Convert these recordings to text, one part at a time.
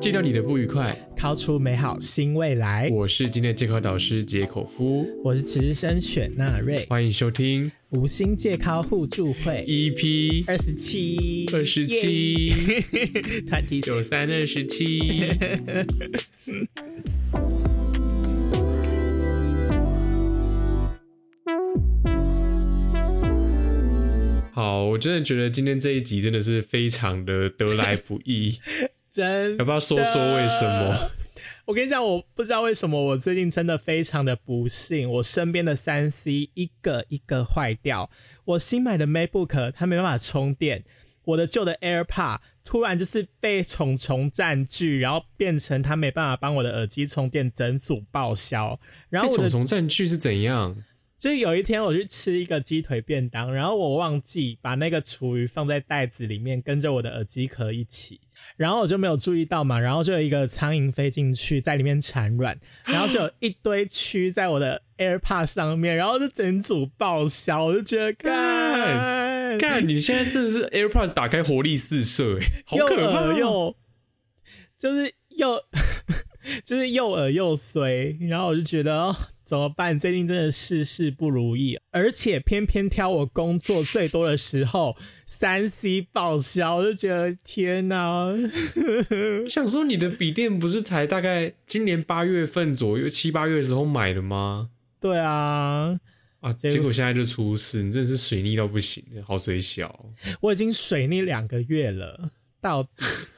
戒掉你的不愉快，掏出美好新未来。我是今天的戒口导师杰口夫，我是直升选纳瑞，欢迎收听无心戒口互助会 EP 二十七，二十七团体九三二十七。好，我真的觉得今天这一集真的是非常的得来不易。真要不要说说为什么？我跟你讲，我不知道为什么我最近真的非常的不幸，我身边的三 C 一个一个坏掉，我新买的 MacBook 它没办法充电，我的旧的 AirPod 突然就是被虫虫占据，然后变成它没办法帮我的耳机充电，整组报销。然后虫虫占据是怎样？就是有一天我去吃一个鸡腿便当，然后我忘记把那个厨余放在袋子里面，跟着我的耳机壳一起，然后我就没有注意到嘛，然后就有一个苍蝇飞进去，在里面产卵，然后就有一堆蛆在我的 AirPod 上面，然后就整组报销，我就觉得干干，你现在真的是 AirPods 打开活力四射，哎，好可怕又就是又 就是又耳又衰，然后我就觉得。怎么办？最近真的事事不如意，而且偏偏挑我工作最多的时候，三 C 报销，我就觉得天哪！想说你的笔电不是才大概今年八月份左右七八月的时候买的吗？对啊，啊，结果现在就出事，你真的是水逆到不行，好水小。我已经水逆两个月了。到底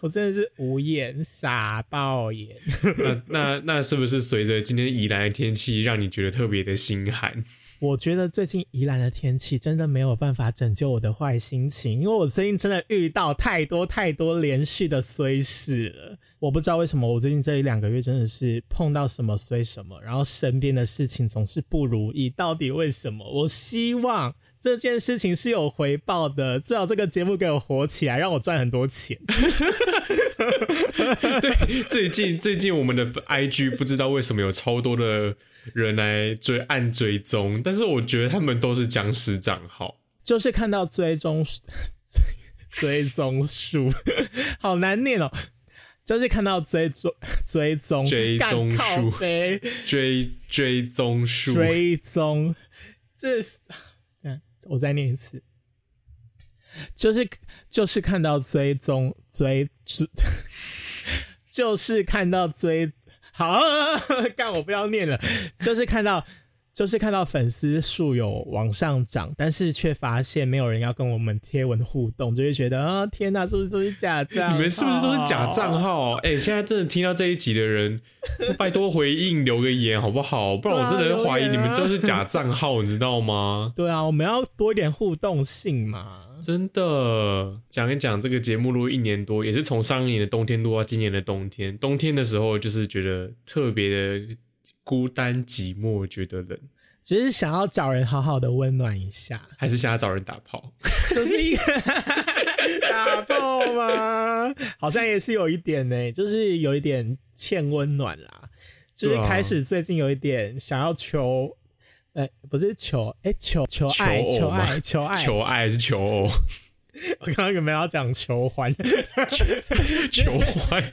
我真的是无言傻爆眼。那 那那是不是随着今天宜兰的天气，让你觉得特别的心寒？我觉得最近宜兰的天气真的没有办法拯救我的坏心情，因为我最近真的遇到太多太多连续的衰事了。我不知道为什么我最近这一两个月真的是碰到什么衰什么，然后身边的事情总是不如意。到底为什么？我希望。这件事情是有回报的，至少这个节目给我火起来，让我赚很多钱。对，最近最近我们的 IG 不知道为什么有超多的人来追按追踪，但是我觉得他们都是僵尸账号，就是看到追踪 追踪数，好难念哦，就是看到追踪追踪追踪数。追追踪数。追踪，这是。我再念一次，就是就是看到追踪追追，就是看到追好，干我不要念了，就是看到。就是看到粉丝数有往上涨，但是却发现没有人要跟我们贴文互动，就会觉得啊，天哪，是不是都是假账？你们是不是都是假账号？哎，现在真的听到这一集的人，拜托回应留个言好不好？不然我真的会怀疑你们都是假账号，你知道吗？对啊，我们要多一点互动性嘛。真的，讲一讲这个节目录一年多，也是从上一年的冬天录到今年的冬天。冬天的时候，就是觉得特别的。孤单寂寞，觉得冷，只是想要找人好好的温暖一下，还是想要找人打炮？就是一个 打炮吗？好像也是有一点呢，就是有一点欠温暖啦，就是开始最近有一点想要求，哎，不是求，哎，求求爱，求爱，求爱，求爱是求偶。我刚刚有没有要讲求欢？求欢，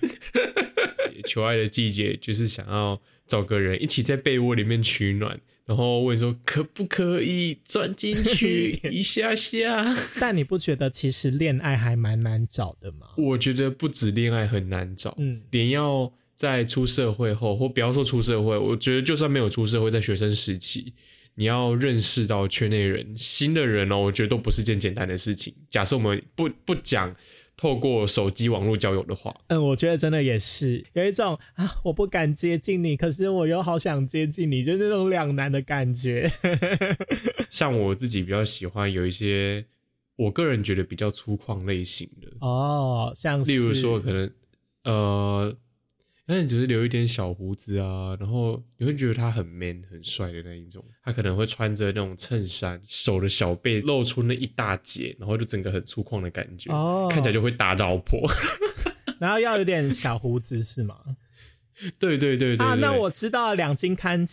求爱的季节就是想要。找个人一起在被窝里面取暖，然后问说可不可以钻进去 一下下？但你不觉得其实恋爱还蛮难找的吗？我觉得不止恋爱很难找，嗯，连要在出社会后，或不要说出社会，我觉得就算没有出社会，在学生时期，你要认识到圈内人、新的人哦，我觉得都不是件简单的事情。假设我们不不讲。透过手机网络交友的话，嗯，我觉得真的也是有一种啊，我不敢接近你，可是我又好想接近你，就那种两难的感觉。像我自己比较喜欢有一些，我个人觉得比较粗犷类型的哦，像例如说可能呃。那你只是留一点小胡子啊，然后你会觉得他很 man 很帅的那一种。他可能会穿着那种衬衫，手的小背露出那一大截，然后就整个很粗犷的感觉，看起来就会打老婆。然后要有点小胡子是吗？对对对对。啊，那我知道两斤看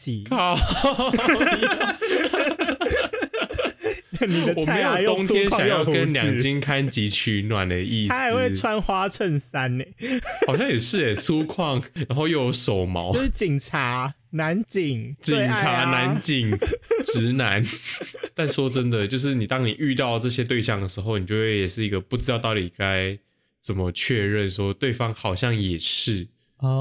我没有冬天想要跟两斤刊集取暖的意思。他还会穿花衬衫呢，好像也是哎，粗犷，然后又有手毛，就是警察男警，警察男警，直男。但说真的，就是你当你遇到这些对象的时候，你就会也是一个不知道到底该怎么确认，说对方好像也是。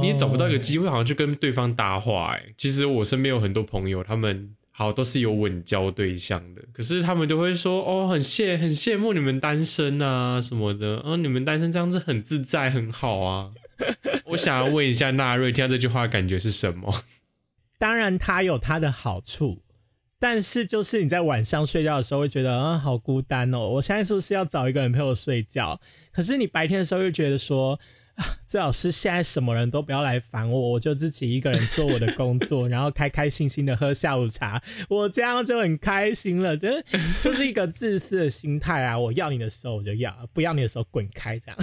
你也找不到一个机会，好像去跟对方搭话。哎，其实我身边有很多朋友，他们好都是有稳交对象的，可是他们就会说：“哦，很羡很羡慕你们单身啊什么的，哦，你们单身这样子很自在，很好啊。”我想要问一下纳瑞，听到这句话感觉是什么？当然，它有它的好处，但是就是你在晚上睡觉的时候会觉得啊，好孤单哦。我现在是不是要找一个人陪我睡觉？可是你白天的时候又觉得说。最好是现在什么人都不要来烦我，我就自己一个人做我的工作，然后开开心心的喝下午茶，我这样就很开心了。真 就是一个自私的心态啊！我要你的时候我就要，不要你的时候滚开，这样。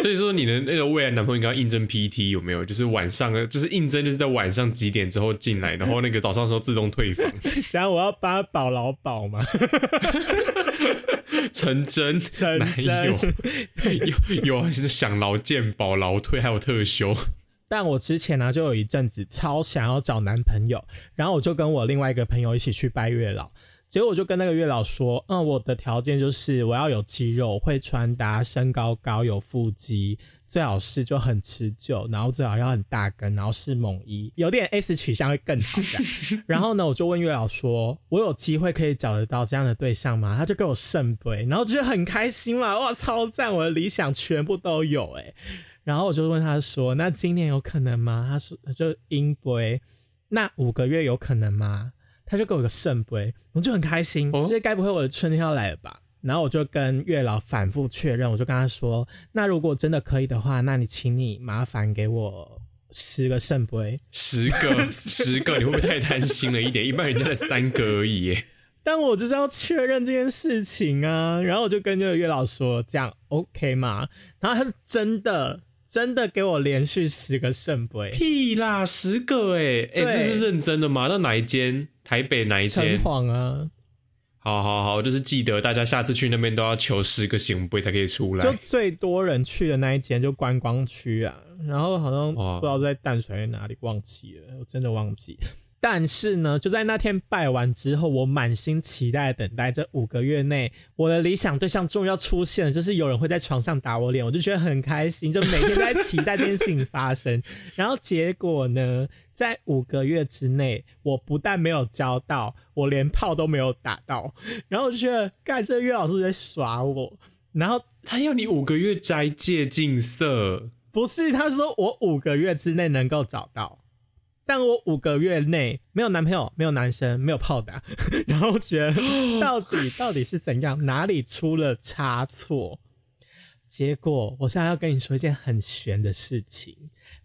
所以说，你的那个未来男朋友应该应征 PT 有没有？就是晚上，就是应征就是在晚上几点之后进来，然后那个早上时候自动退房。然后我要帮他保劳保吗？成真，男友 有有还是想劳健保、劳退还有特休。但我之前呢，就有一阵子超想要找男朋友，然后我就跟我另外一个朋友一起去拜月老。结果我就跟那个月老说，嗯，我的条件就是我要有肌肉，会穿搭，身高高，有腹肌，最好是就很持久，然后最好要很大根，然后是猛一，有点 S 取向会更好的。然后呢，我就问月老说，我有机会可以找得到这样的对象吗？他就给我圣杯，然后觉得很开心嘛，哇，超赞，我的理想全部都有哎。然后我就问他说，那今年有可能吗？他说就阴杯，那五个月有可能吗？他就给我个圣杯，我就很开心，我觉得该不会我的春天要来了吧？然后我就跟月老反复确认，我就跟他说：“那如果真的可以的话，那你请你麻烦给我十个圣杯，十个，十个，你会不会太贪心了一点？一般人家才三个而已。但我就是要确认这件事情啊。然后我就跟这个月老说：这样 OK 吗？然后他是真的。真的给我连续十个圣杯？屁啦，十个哎哎，这是认真的吗？那哪一间？台北哪一间？城隍啊！好好好，就是记得大家下次去那边都要求十个行杯才可以出来。就最多人去的那一间就观光区啊，然后好像不知道在淡水哪里忘记了，我真的忘记。但是呢，就在那天拜完之后，我满心期待等待这五个月内，我的理想对象终于要出现了，就是有人会在床上打我脸，我就觉得很开心，就每天都在期待这件事情发生。然后结果呢，在五个月之内，我不但没有交到，我连炮都没有打到。然后我就觉得，干这月老师在耍我。然后他要你五个月斋戒禁色，不是？他说我五个月之内能够找到。但我五个月内没有男朋友，没有男生，没有炮打，然后觉得到底到底是怎样，哪里出了差错？结果我现在要跟你说一件很玄的事情，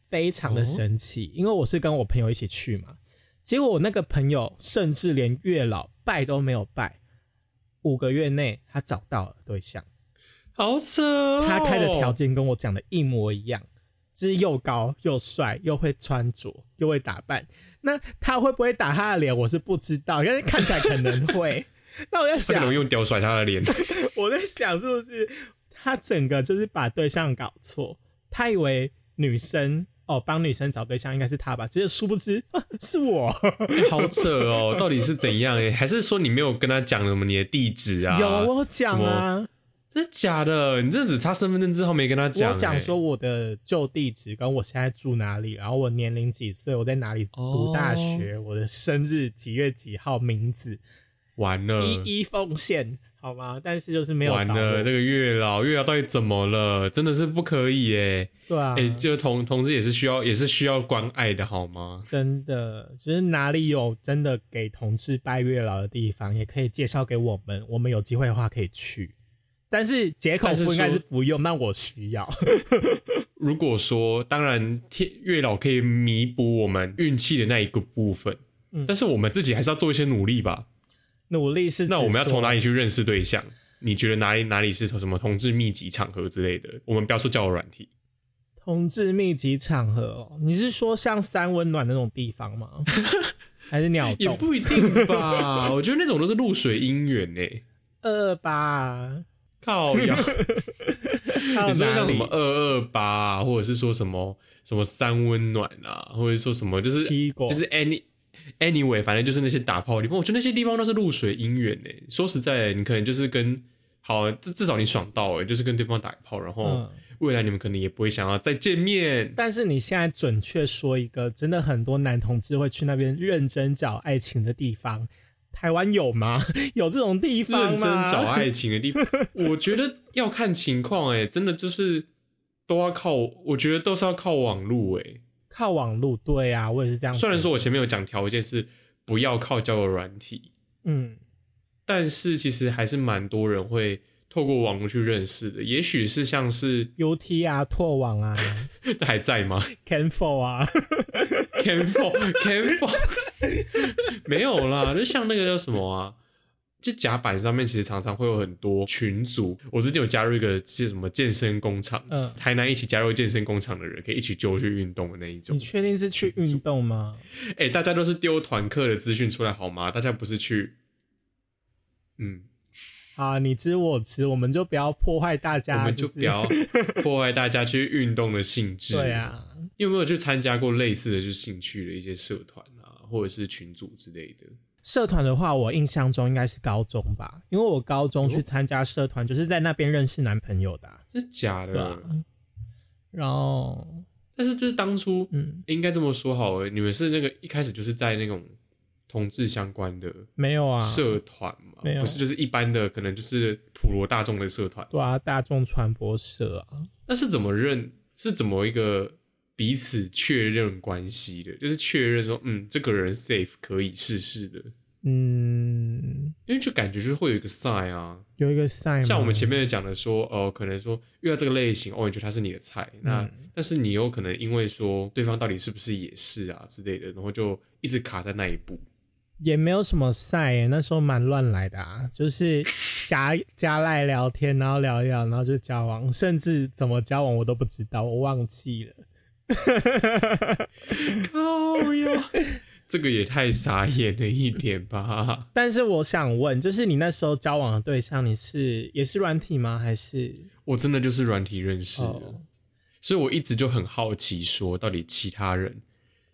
非常的神奇，因为我是跟我朋友一起去嘛。结果我那个朋友甚至连月老拜都没有拜，五个月内他找到了对象，好扯！他开的条件跟我讲的一模一样。是又高又帅又会穿着又会打扮，那他会不会打他的脸？我是不知道，因为看起来可能会。那我在想，能用屌甩他的脸？我在想，是不是他整个就是把对象搞错？他以为女生哦，帮女生找对象应该是他吧？其实殊不知是我。好扯哦，到底是怎样？哎，还是说你没有跟他讲什么你的地址啊？有我讲啊。真的假的？你这只差身份证之后没跟他讲。我讲说我的旧地址跟我现在住哪里，然后我年龄几岁，我在哪里读大学，我的生日几月几号，名字。完了，一一奉献好吗？但是就是没有。完了，这个月老，月老到底怎么了？真的是不可以哎。对啊，哎，就同同志也是需要，也是需要关爱的好吗？真的，就是哪里有真的给同志拜月老的地方，也可以介绍给我们，我们有机会的话可以去。但是解口不应该是不用，那我需要。如果说，当然天月老可以弥补我们运气的那一个部分，但是我们自己还是要做一些努力吧。努力是那我们要从哪里去认识对象？你觉得哪里哪里是什么同志密集场合之类的？我们不要说交友软体，同志密集场合哦，你是说像三温暖那种地方吗？还是鸟也不一定吧？我觉得那种都是露水姻缘呢。二八靠呀！你说像什么二二八，或者是说什么什么三温暖啊，或者说什么就是就是 any anyway，反正就是那些打炮地方，我觉得那些地方都是露水姻缘呢。说实在，你可能就是跟好至少你爽到哎，就是跟对方打一炮，然后未来你们可能也不会想要再见面。但是你现在准确说一个，真的很多男同志会去那边认真找爱情的地方。台湾有吗？有这种地方吗？认真找爱情的地方，我觉得要看情况哎，真的就是都要靠，我觉得都是要靠网路哎，靠网路，对啊，我也是这样。虽然说我前面有讲条件是不要靠交友软体，嗯，但是其实还是蛮多人会透过网络去认识的，也许是像是 U T 啊、拓网啊，还在吗？Canfor 啊，Canfo，Canfo。没有啦，就像那个叫什么啊，就甲板上面其实常常会有很多群组。我最近有加入一个是什么健身工厂，嗯，台南一起加入健身工厂的人可以一起揪去运动的那一种。你确定是去运动吗？哎，大家都是丢团课的资讯出来好吗？大家不是去，嗯，啊，你知我知，我们就不要破坏大家，我们就不要 破坏大家去运动的兴致。对啊，你有没有去参加过类似的就兴趣的一些社团？或者是群组之类的社团的话，我印象中应该是高中吧，因为我高中去参加社团，就是在那边认识男朋友的，是假的。然后，但是就是当初，嗯，应该这么说好了，你们是那个一开始就是在那种同志相关的没有啊社团嘛？没有，不是就是一般的，可能就是普罗大众的社团，对啊，大众传播社啊。那是怎么认？是怎么一个？彼此确认关系的，就是确认说，嗯，这个人 safe 可以试试的，嗯，因为就感觉就是会有一个 sign 啊，有一个 sign，像我们前面讲的说，哦，可能说遇到这个类型，哦，你觉得他是你的菜，那但是你有可能因为说对方到底是不是也是啊之类的，然后就一直卡在那一步，也没有什么 sign，那时候蛮乱来的啊，就是 加加赖聊天，然后聊一聊，然后就交往，甚至怎么交往我都不知道，我忘记了。靠呀，这个也太傻眼了一点吧！但是我想问，就是你那时候交往的对象，你是也是软体吗？还是我真的就是软体认识的？所以我一直就很好奇，说到底其他人，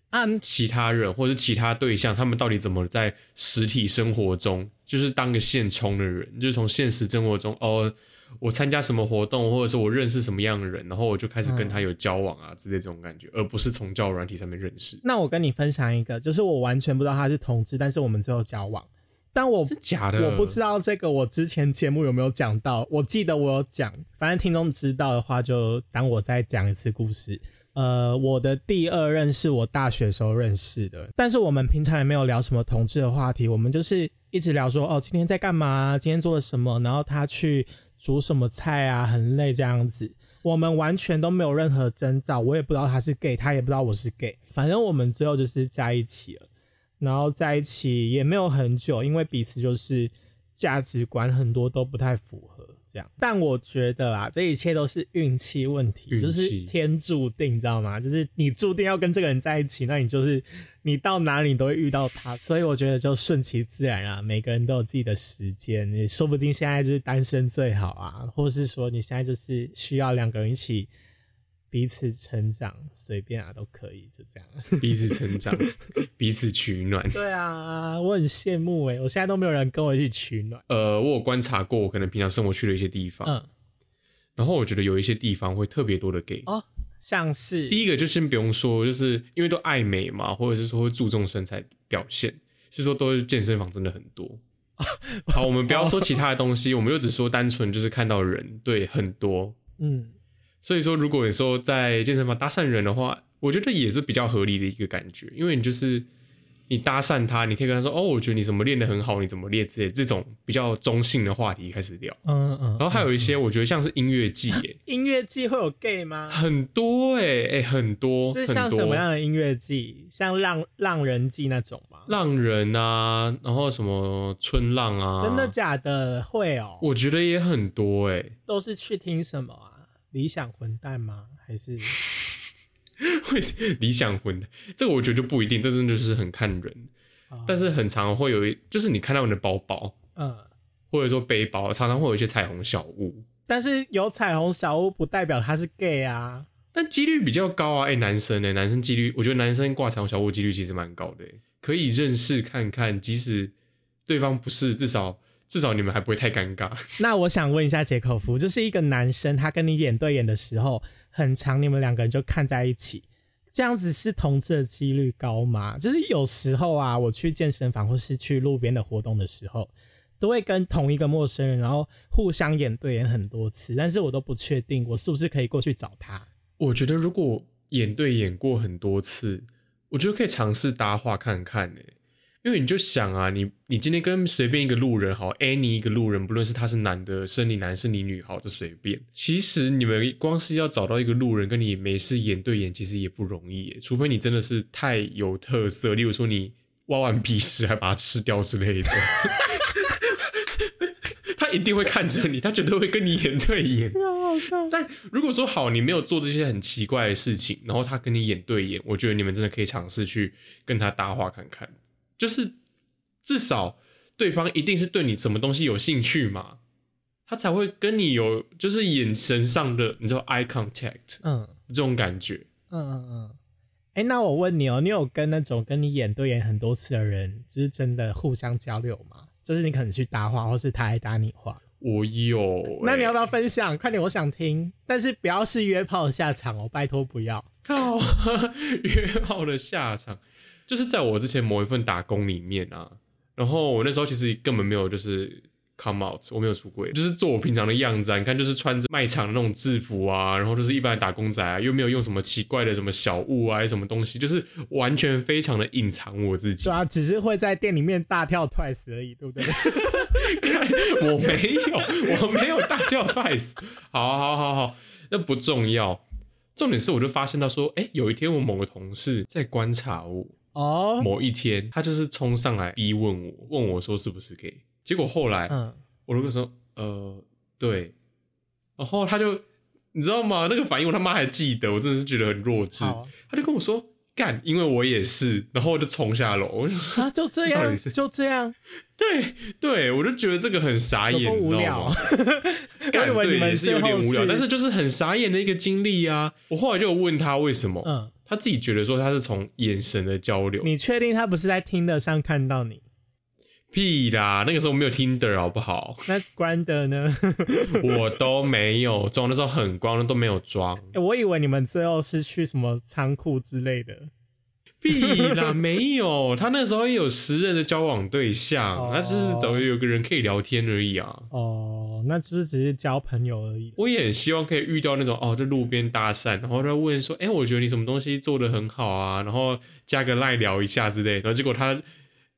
按其他人或者其他对象，他们到底怎么在实体生活中，就是当个现充的人，就是从现实生活中哦。我参加什么活动，或者是我认识什么样的人，然后我就开始跟他有交往啊之类这种感觉，而不是从交友软体上面认识。那我跟你分享一个，就是我完全不知道他是同志，但是我们最后交往。但我是假的，我不知道这个我之前节目有没有讲到，我记得我有讲，反正听众知道的话就当我再讲一次故事。呃，我的第二任是我大学时候认识的，但是我们平常也没有聊什么同志的话题，我们就是一直聊说哦，今天在干嘛，今天做了什么，然后他去。煮什么菜啊？很累这样子，我们完全都没有任何征兆，我也不知道他是 gay，他也不知道我是 gay，反正我们最后就是在一起了，然后在一起也没有很久，因为彼此就是价值观很多都不太符合。这样，但我觉得啊，这一切都是运气问题，就是天注定，你知道吗？就是你注定要跟这个人在一起，那你就是你到哪里都会遇到他，所以我觉得就顺其自然啊。每个人都有自己的时间，你说不定现在就是单身最好啊，或是说你现在就是需要两个人一起。彼此成长，随便啊，都可以，就这样。彼此成长，彼此取暖。对啊，我很羡慕哎，我现在都没有人跟我一起取暖。呃，我有观察过，我可能平常生活去的一些地方，嗯，然后我觉得有一些地方会特别多的 gay 哦，像是第一个就先不用说，就是因为都爱美嘛，或者是说会注重身材表现，是说都是健身房真的很多。好，我们不要说其他的东西，我们就只说单纯就是看到人，对，很多，嗯。所以说，如果你说在健身房搭讪人的话，我觉得也是比较合理的一个感觉，因为你就是你搭讪他，你可以跟他说：“哦，我觉得你怎么练得很好，你怎么练之类这种比较中性的话题开始聊。”嗯嗯。然后还有一些，我觉得像是音乐季，哎，音乐季会有 gay 吗？很多，哎哎，很多。是像什么样的音乐季？像浪浪人季那种吗？浪人啊，然后什么春浪啊？真的假的？会哦。我觉得也很多，哎，都是去听什么啊？理想混蛋吗？还是 会理想混蛋？这个我觉得就不一定，这真的就是很看人。但是很常会有一，就是你看到你的包包，嗯，或者说背包，常常会有一些彩虹小物。但是有彩虹小物不代表他是 gay 啊，但几率比较高啊。哎，男生呢？男生几率，我觉得男生挂彩虹小物几率其实蛮高的，可以认识看看，即使对方不是，至少至少你们还不会太尴尬。那我想问一下杰克夫，就是一个男生，他跟你眼对眼的时候，很长，你们两个人就看在一起。这样子是同志的几率高吗？就是有时候啊，我去健身房或是去路边的活动的时候，都会跟同一个陌生人，然后互相眼对眼很多次，但是我都不确定我是不是可以过去找他。我觉得如果眼对眼过很多次，我觉得可以尝试搭话看看诶。因为你就想啊，你你今天跟随便一个路人好，any 一个路人，不论是他是男的，生理男，生理女，好，就随便。其实你们光是要找到一个路人跟你没事眼对眼，其实也不容易，除非你真的是太有特色，例如说你挖完鼻屎还把它吃掉之类的，他一定会看着你，他绝对会跟你眼对眼。但如果说好，你没有做这些很奇怪的事情，然后他跟你眼对眼，我觉得你们真的可以尝试去跟他搭话看看。就是至少对方一定是对你什么东西有兴趣嘛，他才会跟你有就是眼神上的你知道 eye contact，嗯，这种感觉，嗯嗯嗯。哎，那我问你哦，你有跟那种跟你眼对眼很多次的人，就是真的互相交流吗？就是你可能去搭话，或是他来搭你话？我有。那你要不要分享？快点，我想听。但是不要是约炮的下场哦，拜托不要。靠，约炮的下场。就是在我之前某一份打工里面啊，然后我那时候其实根本没有就是 come out，我没有出柜，就是做我平常的样子啊。你看，就是穿着卖场的那种制服啊，然后就是一般的打工仔啊，又没有用什么奇怪的什么小物啊，什么东西，就是完全非常的隐藏我自己。对啊，只是会在店里面大跳 twice 而已，对不对？我没有，我没有大跳 twice。好好好好，那不重要，重点是我就发现到说，哎，有一天我某个同事在观察我。哦，某一天他就是冲上来逼问我，问我说是不是 gay？结果后来，嗯，我如果说呃对，然后他就你知道吗？那个反应我他妈还记得，我真的是觉得很弱智。他就跟我说干，因为我也是，然后我就冲下楼。啊，就这样，就这样，对对，我就觉得这个很傻眼，你知道吗？干对也是有点无聊，但是就是很傻眼的一个经历啊。我后来就问他为什么，嗯。他自己觉得说他是从眼神的交流，你确定他不是在听的上看到你？屁啦，那个时候没有听的好不好？那关的呢？我都没有装那时候很光，都没有装。我以为你们最后是去什么仓库之类的。屁啦，没有，他那时候也有时人的交往对象，他只是找有个人可以聊天而已啊。哦，那只是只是交朋友而已。我也很希望可以遇到那种哦，在路边搭讪，然后他问说：“哎，我觉得你什么东西做的很好啊，然后加个赖聊一下之类。”然后结果他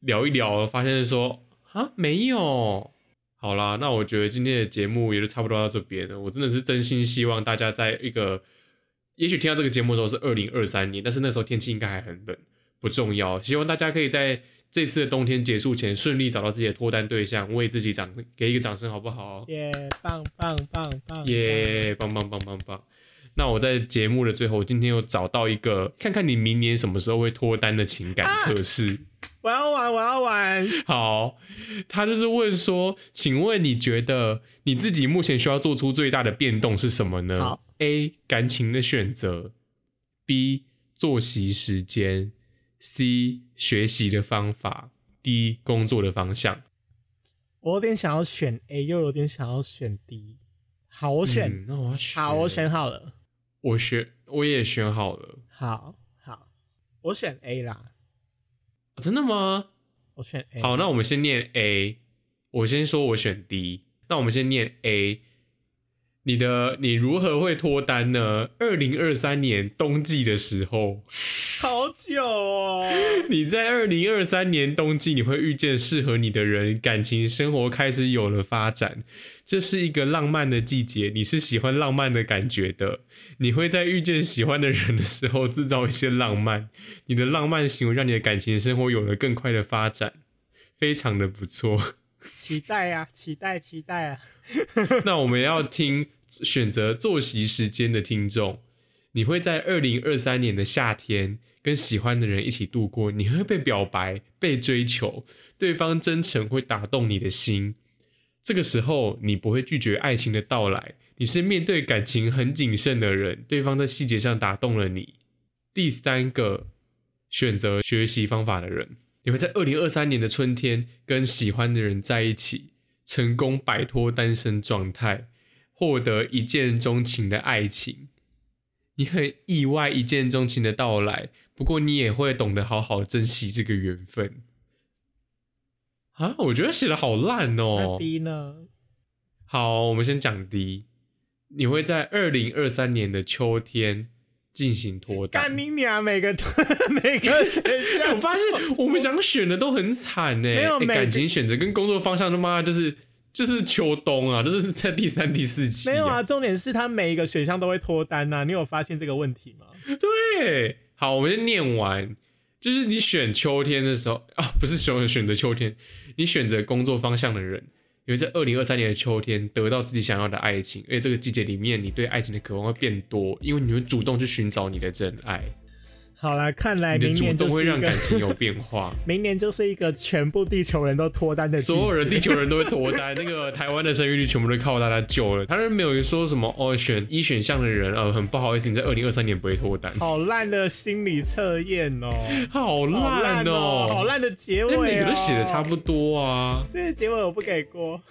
聊一聊，发现说：“啊，没有。”好啦，那我觉得今天的节目也就差不多到这边了。我真的是真心希望大家在一个。也许听到这个节目的时候是二零二三年，但是那时候天气应该还很冷，不重要。希望大家可以在这次的冬天结束前顺利找到自己的脱单对象，为自己掌给一个掌声，好不好？耶，棒棒棒棒！耶，棒棒棒棒棒！那我在节目的最后，今天又找到一个，看看你明年什么时候会脱单的情感测试。我要玩，我要玩。好，他就是问说，请问你觉得你自己目前需要做出最大的变动是什么呢？A. 感情的选择，B. 作息时间，C. 学习的方法，D. 工作的方向。我有点想要选 A，又有点想要选 D。好，我选。那我要选。好，我选好了。我选，我也选好了。好好，我选 A 啦。真的吗？我选 A。好，那我们先念 A。我先说，我选 D。那我们先念 A。你的你如何会脱单呢？二零二三年冬季的时候，好久哦。你在二零二三年冬季，你会遇见适合你的人，感情生活开始有了发展。这是一个浪漫的季节，你是喜欢浪漫的感觉的。你会在遇见喜欢的人的时候制造一些浪漫，你的浪漫行为让你的感情生活有了更快的发展，非常的不错。期待啊，期待，期待啊！那我们要听选择作息时间的听众，你会在二零二三年的夏天跟喜欢的人一起度过，你会被表白、被追求，对方真诚会打动你的心。这个时候，你不会拒绝爱情的到来，你是面对感情很谨慎的人，对方在细节上打动了你。第三个选择学习方法的人，你会在二零二三年的春天跟喜欢的人在一起。成功摆脱单身状态，获得一见钟情的爱情，你很意外一见钟情的到来，不过你也会懂得好好珍惜这个缘分。啊，我觉得写的好烂哦。D 呢？好，我们先讲 D。你会在二零二三年的秋天进行脱单。干你娘！每个 每个选项，我发现我们想选的都很惨呢。没有感情选择跟工作方向，他妈就是。就是秋冬啊，就是在第三、第四期。没有啊，重点是他每一个选项都会脱单呐。你有发现这个问题吗？对，好，我们就念完。就是你选秋天的时候啊，不是选选择秋天，你选择工作方向的人，因为在二零二三年的秋天得到自己想要的爱情，而且这个季节里面，你对爱情的渴望会变多，因为你会主动去寻找你的真爱。好了，看来明年都会让感情有变化。明年就是一个全部地球人都脱单的，所有人地球人都会脱单。那个台湾的生育率全部都靠大家救了。他是没有说什么哦，选一选项的人呃，很不好意思，你在二零二三年不会脱单。好烂的心理测验哦，好烂哦，好烂的结尾，每个都写的差不多啊。这个结尾我不给过。